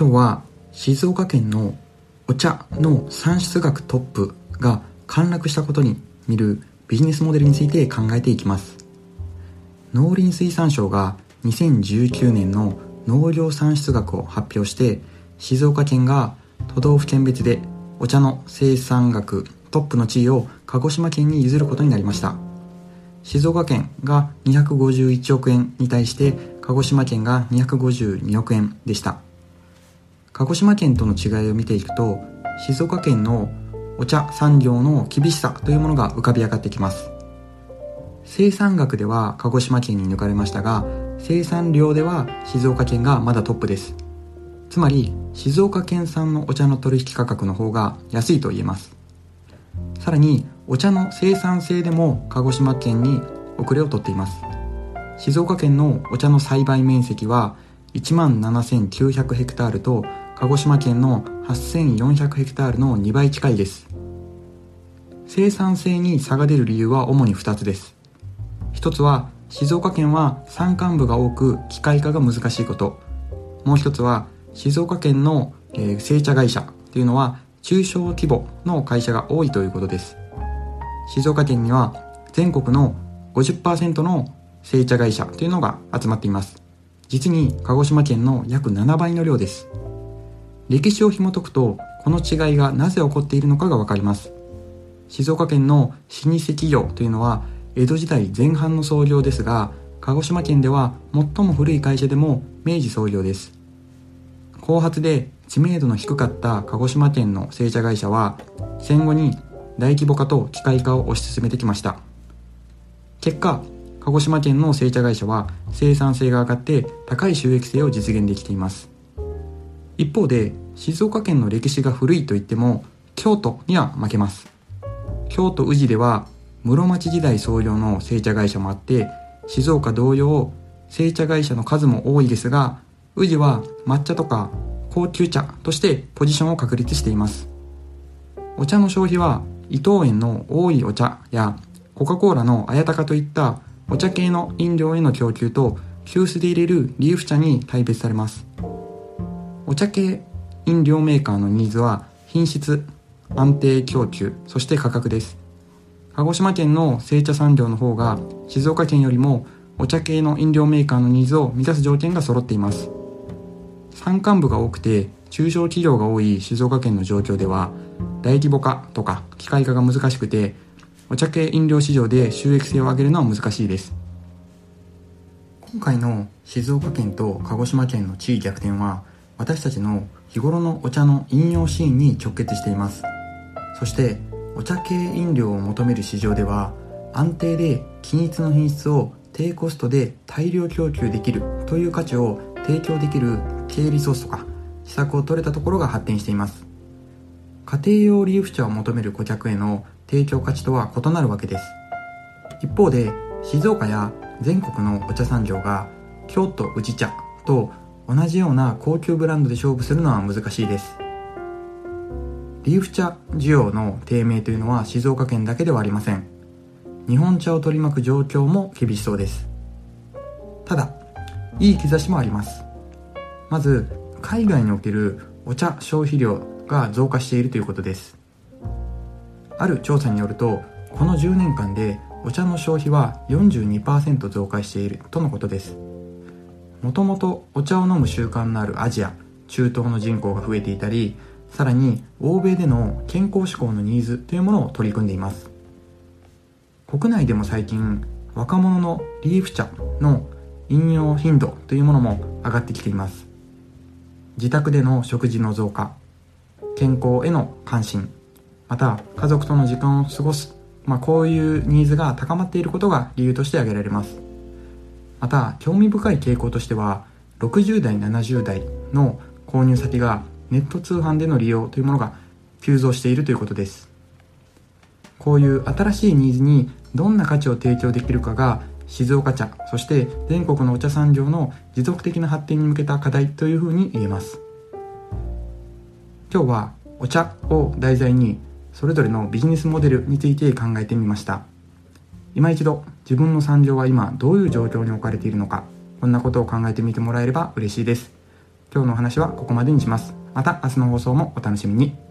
今日は静岡県のお茶の産出額トップが陥落したことに見るビジネスモデルについて考えていきます。農林水産省が2019年の農業産出額を発表して静岡県が都道府県別でお茶の生産額トップの地位を鹿児島県に譲ることになりました。静岡県が251億円に対して鹿児島県が252億円でした。鹿児島県との違いを見ていくと静岡県のお茶産業の厳しさというものが浮かび上がってきます。生産額では鹿児島県に抜かれましたが生産量では静岡県がまだトップです。つまり静岡県産のお茶の取引価格の方が安いと言えます。さらにお茶の生産性でも鹿児島県に遅れをとっています。静岡県のお茶の栽培面積は1万7900ヘクタールと鹿児島県の8400ヘクタールの2倍近いです。生産性に差が出る理由は主に2つです。一つは静岡県は山間部が多く機械化が難しいこと。もう一つは静岡県の、え、製茶会社というのは中小規模の会社が多いということです。静岡県には全国の50%の製茶会社というのが集まっています。実に鹿児島県の約7倍の量です。歴史を紐解くとこの違いがなぜ起こっているのかがわかります。静岡県の老舗企業というのは江戸時代前半の創業ですが鹿児島県では最も古い会社でも明治創業です。後発で知名度の低かった鹿児島県の製茶会社は戦後に大規模化と機械化を推し進めてきました。結果鹿児島県の製茶会社は生産性が上がって高い収益性を実現できています。一方で静岡県の歴史が古いといっても京都には負けます。京都宇治では室町時代創業の製茶会社もあって静岡同様製茶会社の数も多いですが宇治は抹茶とか高級茶としてポジションを確立しています。お茶の消費は伊藤園の多いお茶やコカ・コーラの綾鷹といったお茶系の飲料への供給と急須で入れるリーフ茶に大別されます。お茶系飲料メーカーのニーズは品質安定供給そして価格です。鹿児島県の製茶産業の方が静岡県よりもお茶系の飲料メーカーのニーズを満たす条件が揃っています。山間部が多くて中小企業が多い静岡県の状況では大規模化とか機械化が難しくてお茶系飲料市場で収益性を上げるのは難しいです。今回の静岡県と鹿児島県の地位逆転は私たちの日頃のお茶の飲用シーンに直結しています。そしてお茶系飲料を求める市場では安定で均一の品質を低コストで大量供給できるという価値を提供できる経理ソースとか施策を取れたところが発展しています。家庭用リーフ茶を求める顧客への提供価値とは異なるわけです。一方で静岡や全国のお茶産業が京都宇治茶と同じような高級ブランドで勝負するのは難しいです。リーフ茶需要の低迷というのは静岡県だけではありません。日本茶を取り巻く状況も厳しそうです。ただいい兆しもあります。まず海外におけるお茶消費量が増加しているということです。ある調査によるとこの10年間でお茶の消費は42%増加しているとのことです。もともとお茶を飲む習慣のあるアジア中東の人口が増えていたりさらに欧米での健康志向のニーズというものを取り組んでいます。国内でも最近若者のリーフ茶の飲用頻度というものも上がってきています。自宅での食事の増加健康への関心また家族との時間を過ごす、まあ、こういうニーズが高まっていることが理由として挙げられます。また興味深い傾向としては60代70代の購入先がネット通販での利用というものが急増しているということです。こういう新しいニーズにどんな価値を提供できるかが静岡茶そして全国のお茶産業の持続的な発展に向けた課題というふうに言えます。今日はお茶を題材にそれぞれのビジネスモデルについて考えてみました。今一度自分の惨状は今どういう状況に置かれているのかこんなことを考えてみてもらえれば嬉しいです。今日のお話はここまでにします。また明日の放送もお楽しみに。